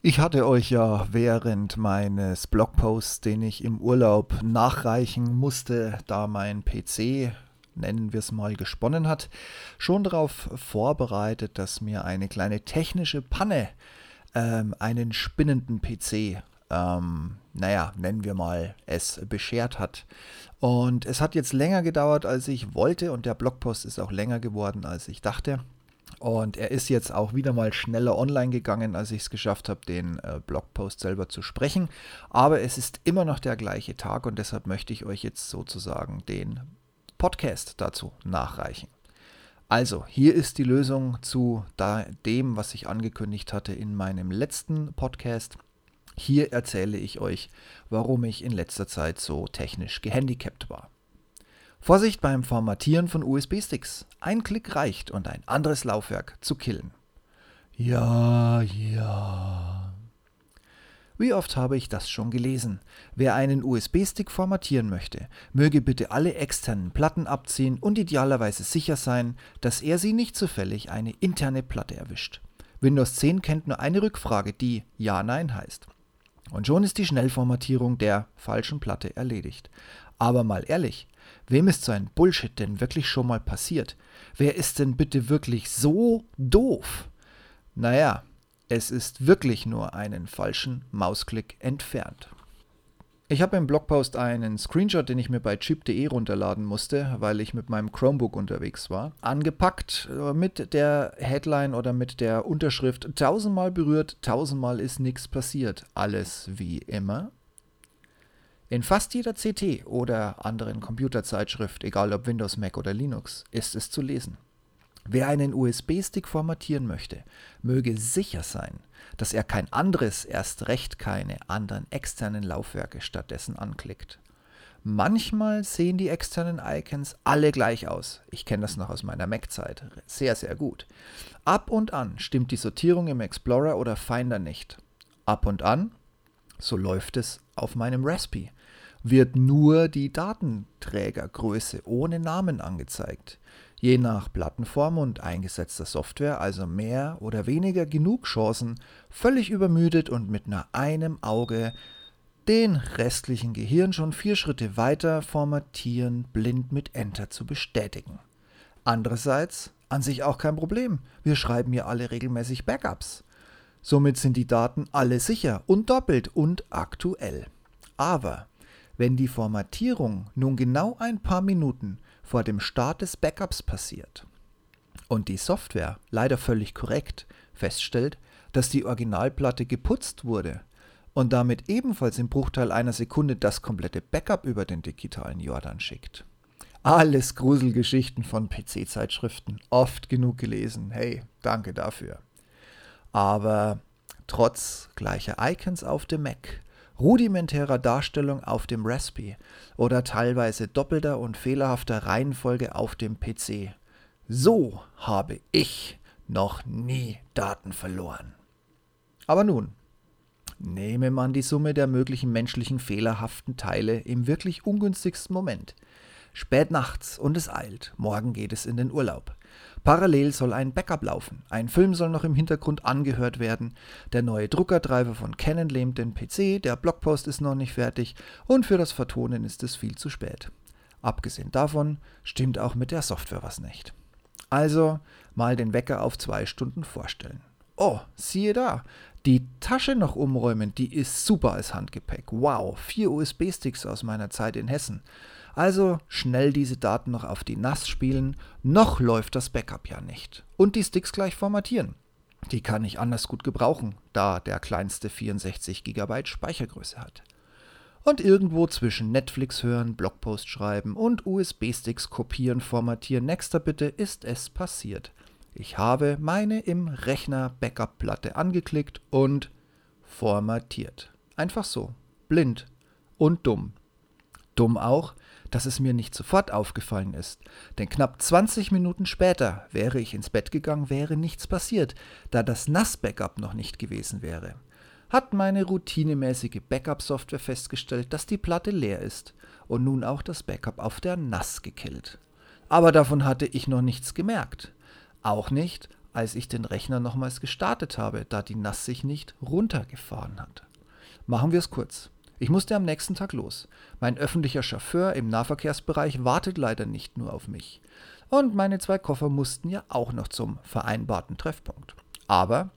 Ich hatte euch ja während meines Blogposts, den ich im Urlaub nachreichen musste, da mein PC, nennen wir es mal, gesponnen hat, schon darauf vorbereitet, dass mir eine kleine technische Panne ähm, einen spinnenden PC, ähm, naja, nennen wir mal, es beschert hat. Und es hat jetzt länger gedauert, als ich wollte und der Blogpost ist auch länger geworden, als ich dachte. Und er ist jetzt auch wieder mal schneller online gegangen, als ich es geschafft habe, den äh, Blogpost selber zu sprechen. Aber es ist immer noch der gleiche Tag und deshalb möchte ich euch jetzt sozusagen den Podcast dazu nachreichen. Also, hier ist die Lösung zu dem, was ich angekündigt hatte in meinem letzten Podcast. Hier erzähle ich euch, warum ich in letzter Zeit so technisch gehandicapt war. Vorsicht beim Formatieren von USB-Sticks. Ein Klick reicht und ein anderes Laufwerk zu killen. Ja, ja. Wie oft habe ich das schon gelesen? Wer einen USB-Stick formatieren möchte, möge bitte alle externen Platten abziehen und idealerweise sicher sein, dass er sie nicht zufällig eine interne Platte erwischt. Windows 10 kennt nur eine Rückfrage, die Ja-Nein heißt. Und schon ist die Schnellformatierung der falschen Platte erledigt. Aber mal ehrlich, Wem ist so ein Bullshit denn wirklich schon mal passiert? Wer ist denn bitte wirklich so doof? Naja, es ist wirklich nur einen falschen Mausklick entfernt. Ich habe im Blogpost einen Screenshot, den ich mir bei chip.de runterladen musste, weil ich mit meinem Chromebook unterwegs war, angepackt äh, mit der Headline oder mit der Unterschrift tausendmal berührt, tausendmal ist nichts passiert. Alles wie immer. In fast jeder CT oder anderen Computerzeitschrift, egal ob Windows, Mac oder Linux, ist es zu lesen. Wer einen USB-Stick formatieren möchte, möge sicher sein, dass er kein anderes, erst recht keine anderen externen Laufwerke stattdessen anklickt. Manchmal sehen die externen Icons alle gleich aus. Ich kenne das noch aus meiner Mac-Zeit. Sehr, sehr gut. Ab und an stimmt die Sortierung im Explorer oder Finder nicht. Ab und an, so läuft es auf meinem Raspi wird nur die Datenträgergröße ohne Namen angezeigt. Je nach Plattenform und eingesetzter Software also mehr oder weniger genug Chancen, völlig übermüdet und mit nur einem Auge den restlichen Gehirn schon vier Schritte weiter formatieren, blind mit Enter zu bestätigen. Andererseits an sich auch kein Problem. Wir schreiben ja alle regelmäßig Backups. Somit sind die Daten alle sicher und doppelt und aktuell. Aber wenn die Formatierung nun genau ein paar Minuten vor dem Start des Backups passiert und die Software leider völlig korrekt feststellt, dass die Originalplatte geputzt wurde und damit ebenfalls im Bruchteil einer Sekunde das komplette Backup über den digitalen Jordan schickt. Alles Gruselgeschichten von PC-Zeitschriften, oft genug gelesen. Hey, danke dafür. Aber trotz gleicher Icons auf dem Mac rudimentärer Darstellung auf dem Raspi oder teilweise doppelter und fehlerhafter Reihenfolge auf dem PC. So habe ich noch nie Daten verloren. Aber nun, nehme man die Summe der möglichen menschlichen fehlerhaften Teile im wirklich ungünstigsten Moment. Spät nachts und es eilt, morgen geht es in den Urlaub. Parallel soll ein Backup laufen. Ein Film soll noch im Hintergrund angehört werden. Der neue Druckerdriver von Canon lähmt den PC, der Blogpost ist noch nicht fertig und für das Vertonen ist es viel zu spät. Abgesehen davon stimmt auch mit der Software was nicht. Also mal den Wecker auf zwei Stunden vorstellen. Oh, siehe da, die Tasche noch umräumen, die ist super als Handgepäck. Wow, vier USB-Sticks aus meiner Zeit in Hessen. Also schnell diese Daten noch auf die NAS spielen, noch läuft das Backup ja nicht. Und die Sticks gleich formatieren. Die kann ich anders gut gebrauchen, da der kleinste 64 GB Speichergröße hat. Und irgendwo zwischen Netflix hören, Blogpost schreiben und USB-Sticks kopieren, formatieren, nächster bitte, ist es passiert. Ich habe meine im Rechner Backup-Platte angeklickt und formatiert. Einfach so. Blind und dumm. Dumm auch, dass es mir nicht sofort aufgefallen ist, denn knapp 20 Minuten später wäre ich ins Bett gegangen, wäre nichts passiert, da das NAS-Backup noch nicht gewesen wäre. Hat meine routinemäßige Backup-Software festgestellt, dass die Platte leer ist und nun auch das Backup auf der NAS gekillt. Aber davon hatte ich noch nichts gemerkt. Auch nicht, als ich den Rechner nochmals gestartet habe, da die NAS sich nicht runtergefahren hat. Machen wir es kurz. Ich musste am nächsten Tag los. Mein öffentlicher Chauffeur im Nahverkehrsbereich wartet leider nicht nur auf mich. Und meine zwei Koffer mussten ja auch noch zum vereinbarten Treffpunkt. Aber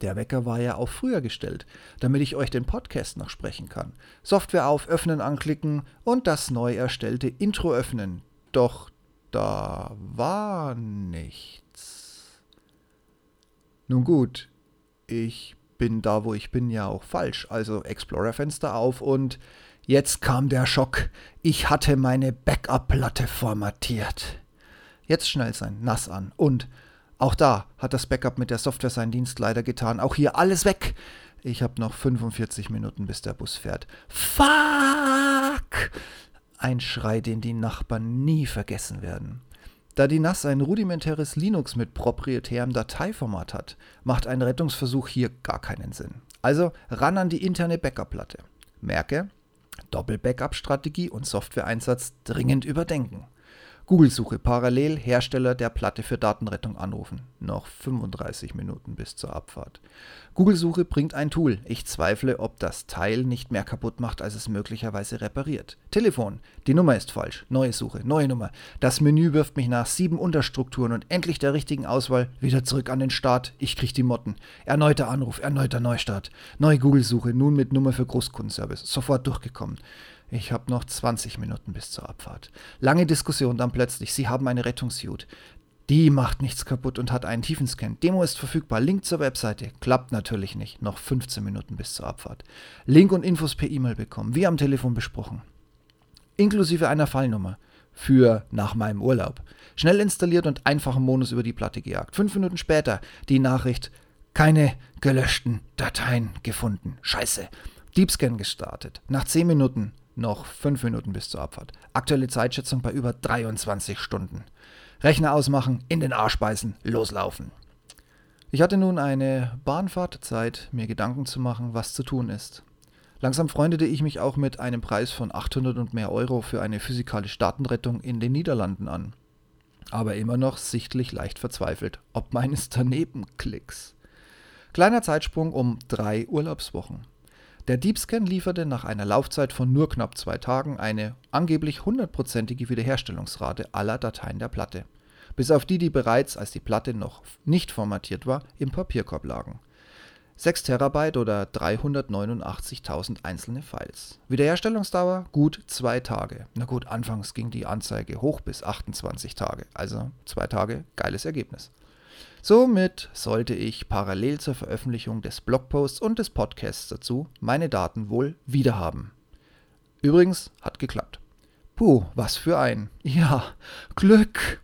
der Wecker war ja auch früher gestellt, damit ich euch den Podcast noch sprechen kann. Software auf, öffnen anklicken und das neu erstellte Intro öffnen. Doch da war nichts. Nun gut, ich bin da, wo ich bin, ja auch falsch. Also Explorer-Fenster auf und jetzt kam der Schock. Ich hatte meine Backup-Platte formatiert. Jetzt schnell sein, nass an. Und auch da hat das Backup mit der Software seinen Dienst leider getan. Auch hier alles weg. Ich habe noch 45 Minuten, bis der Bus fährt. Fuck! Ein Schrei, den die Nachbarn nie vergessen werden. Da die NAS ein rudimentäres Linux mit proprietärem Dateiformat hat, macht ein Rettungsversuch hier gar keinen Sinn. Also ran an die interne Backup-Platte. Merke, Doppel-Backup-Strategie und Softwareeinsatz dringend überdenken. Google-Suche parallel Hersteller der Platte für Datenrettung anrufen. Noch 35 Minuten bis zur Abfahrt. Google-Suche bringt ein Tool. Ich zweifle, ob das Teil nicht mehr kaputt macht, als es möglicherweise repariert. Telefon. Die Nummer ist falsch. Neue Suche. Neue Nummer. Das Menü wirft mich nach sieben Unterstrukturen und endlich der richtigen Auswahl wieder zurück an den Start. Ich krieg die Motten. Erneuter Anruf. Erneuter Neustart. Neue Google-Suche. Nun mit Nummer für Großkundenservice. Sofort durchgekommen. Ich habe noch 20 Minuten bis zur Abfahrt. Lange Diskussion, dann plötzlich, Sie haben eine Rettungsjut. Die macht nichts kaputt und hat einen Tiefenscan. Demo ist verfügbar. Link zur Webseite. Klappt natürlich nicht. Noch 15 Minuten bis zur Abfahrt. Link und Infos per E-Mail bekommen, wie am Telefon besprochen. Inklusive einer Fallnummer. Für nach meinem Urlaub. Schnell installiert und einfachen Modus über die Platte gejagt. Fünf Minuten später die Nachricht: keine gelöschten Dateien gefunden. Scheiße. Deepscan gestartet. Nach 10 Minuten noch 5 Minuten bis zur Abfahrt. Aktuelle Zeitschätzung bei über 23 Stunden. Rechner ausmachen, in den Arsch beißen, loslaufen. Ich hatte nun eine Bahnfahrt Zeit, mir Gedanken zu machen, was zu tun ist. Langsam freundete ich mich auch mit einem Preis von 800 und mehr Euro für eine physikalische Datenrettung in den Niederlanden an. Aber immer noch sichtlich leicht verzweifelt, ob meines Danebenklicks. Kleiner Zeitsprung um drei Urlaubswochen. Der Deepscan lieferte nach einer Laufzeit von nur knapp zwei Tagen eine angeblich hundertprozentige Wiederherstellungsrate aller Dateien der Platte, bis auf die, die bereits, als die Platte noch nicht formatiert war, im Papierkorb lagen. 6 Terabyte oder 389.000 einzelne Files. Wiederherstellungsdauer gut zwei Tage. Na gut, anfangs ging die Anzeige hoch bis 28 Tage, also zwei Tage, geiles Ergebnis. Somit sollte ich parallel zur Veröffentlichung des Blogposts und des Podcasts dazu meine Daten wohl wiederhaben. Übrigens hat geklappt. Puh, was für ein. Ja, Glück.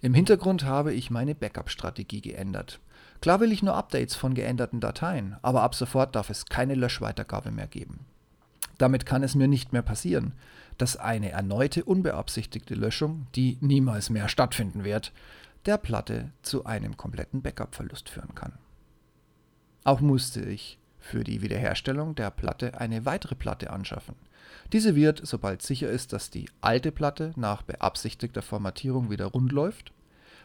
Im Hintergrund habe ich meine Backup-Strategie geändert. Klar will ich nur Updates von geänderten Dateien, aber ab sofort darf es keine Löschweitergabe mehr geben. Damit kann es mir nicht mehr passieren, dass eine erneute unbeabsichtigte Löschung, die niemals mehr stattfinden wird, der Platte zu einem kompletten Backup-Verlust führen kann. Auch musste ich für die Wiederherstellung der Platte eine weitere Platte anschaffen. Diese wird, sobald sicher ist, dass die alte Platte nach beabsichtigter Formatierung wieder rund läuft,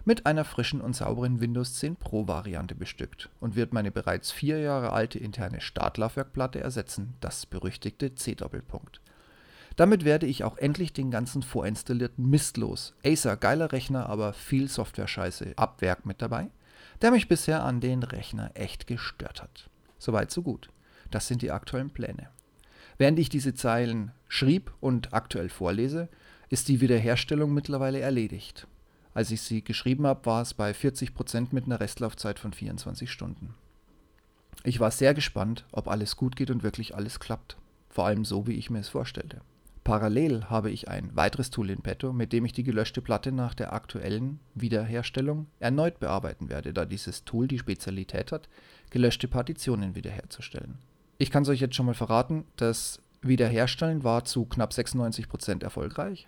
mit einer frischen und sauberen Windows 10 Pro Variante bestückt und wird meine bereits vier Jahre alte interne Startlaufwerkplatte ersetzen, das berüchtigte C-Doppelpunkt. Damit werde ich auch endlich den ganzen vorinstallierten Mist los. Acer, geiler Rechner, aber viel Software-Scheiße ab Werk mit dabei, der mich bisher an den Rechner echt gestört hat. Soweit, so gut. Das sind die aktuellen Pläne. Während ich diese Zeilen schrieb und aktuell vorlese, ist die Wiederherstellung mittlerweile erledigt. Als ich sie geschrieben habe, war es bei 40% mit einer Restlaufzeit von 24 Stunden. Ich war sehr gespannt, ob alles gut geht und wirklich alles klappt. Vor allem so, wie ich mir es vorstellte. Parallel habe ich ein weiteres Tool in petto, mit dem ich die gelöschte Platte nach der aktuellen Wiederherstellung erneut bearbeiten werde, da dieses Tool die Spezialität hat, gelöschte Partitionen wiederherzustellen. Ich kann es euch jetzt schon mal verraten, das Wiederherstellen war zu knapp 96% erfolgreich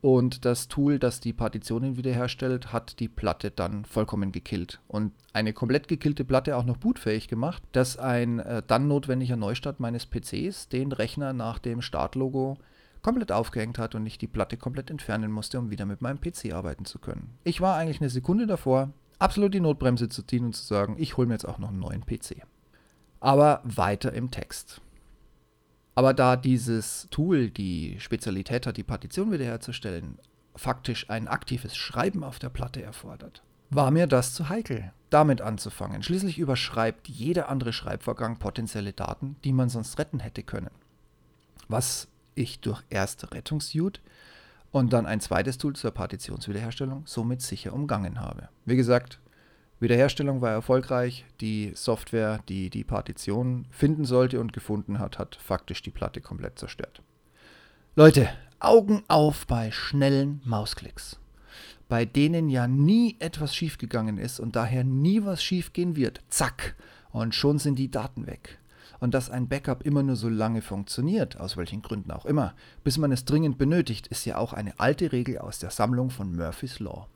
und das Tool, das die Partitionen wiederherstellt, hat die Platte dann vollkommen gekillt und eine komplett gekillte Platte auch noch bootfähig gemacht, dass ein äh, dann notwendiger Neustart meines PCs den Rechner nach dem Startlogo komplett aufgehängt hat und ich die Platte komplett entfernen musste, um wieder mit meinem PC arbeiten zu können. Ich war eigentlich eine Sekunde davor, absolut die Notbremse zu ziehen und zu sagen, ich hole mir jetzt auch noch einen neuen PC. Aber weiter im Text. Aber da dieses Tool die Spezialität hat, die Partition wiederherzustellen, faktisch ein aktives Schreiben auf der Platte erfordert, war mir das zu heikel, damit anzufangen. Schließlich überschreibt jeder andere Schreibvorgang potenzielle Daten, die man sonst retten hätte können. Was ich durch erste Rettungssuite und dann ein zweites Tool zur Partitionswiederherstellung somit sicher umgangen habe. Wie gesagt, Wiederherstellung war erfolgreich. Die Software, die die Partition finden sollte und gefunden hat, hat faktisch die Platte komplett zerstört. Leute, Augen auf bei schnellen Mausklicks, bei denen ja nie etwas schiefgegangen ist und daher nie was schiefgehen wird. Zack, und schon sind die Daten weg und dass ein Backup immer nur so lange funktioniert, aus welchen Gründen auch immer, bis man es dringend benötigt, ist ja auch eine alte Regel aus der Sammlung von Murphy's Law.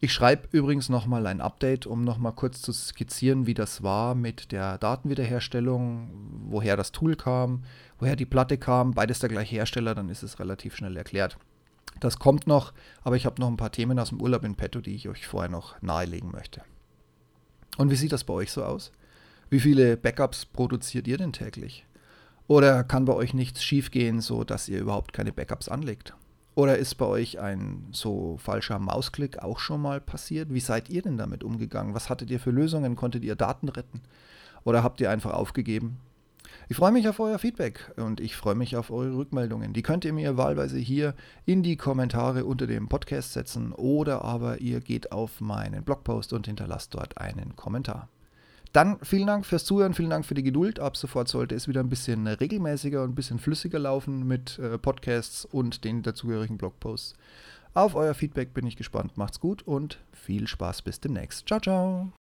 Ich schreibe übrigens nochmal ein Update, um nochmal kurz zu skizzieren, wie das war mit der Datenwiederherstellung, woher das Tool kam, woher die Platte kam, beides der gleiche Hersteller, dann ist es relativ schnell erklärt. Das kommt noch, aber ich habe noch ein paar Themen aus dem Urlaub in petto, die ich euch vorher noch nahelegen möchte. Und wie sieht das bei euch so aus? Wie viele Backups produziert ihr denn täglich? Oder kann bei euch nichts schiefgehen, so dass ihr überhaupt keine Backups anlegt? Oder ist bei euch ein so falscher Mausklick auch schon mal passiert? Wie seid ihr denn damit umgegangen? Was hattet ihr für Lösungen? Konntet ihr Daten retten? Oder habt ihr einfach aufgegeben? Ich freue mich auf euer Feedback und ich freue mich auf eure Rückmeldungen. Die könnt ihr mir wahlweise hier in die Kommentare unter dem Podcast setzen oder aber ihr geht auf meinen Blogpost und hinterlasst dort einen Kommentar. Dann vielen Dank fürs Zuhören, vielen Dank für die Geduld. Ab sofort sollte es wieder ein bisschen regelmäßiger und ein bisschen flüssiger laufen mit äh, Podcasts und den dazugehörigen Blogposts. Auf euer Feedback bin ich gespannt. Macht's gut und viel Spaß bis demnächst. Ciao, ciao.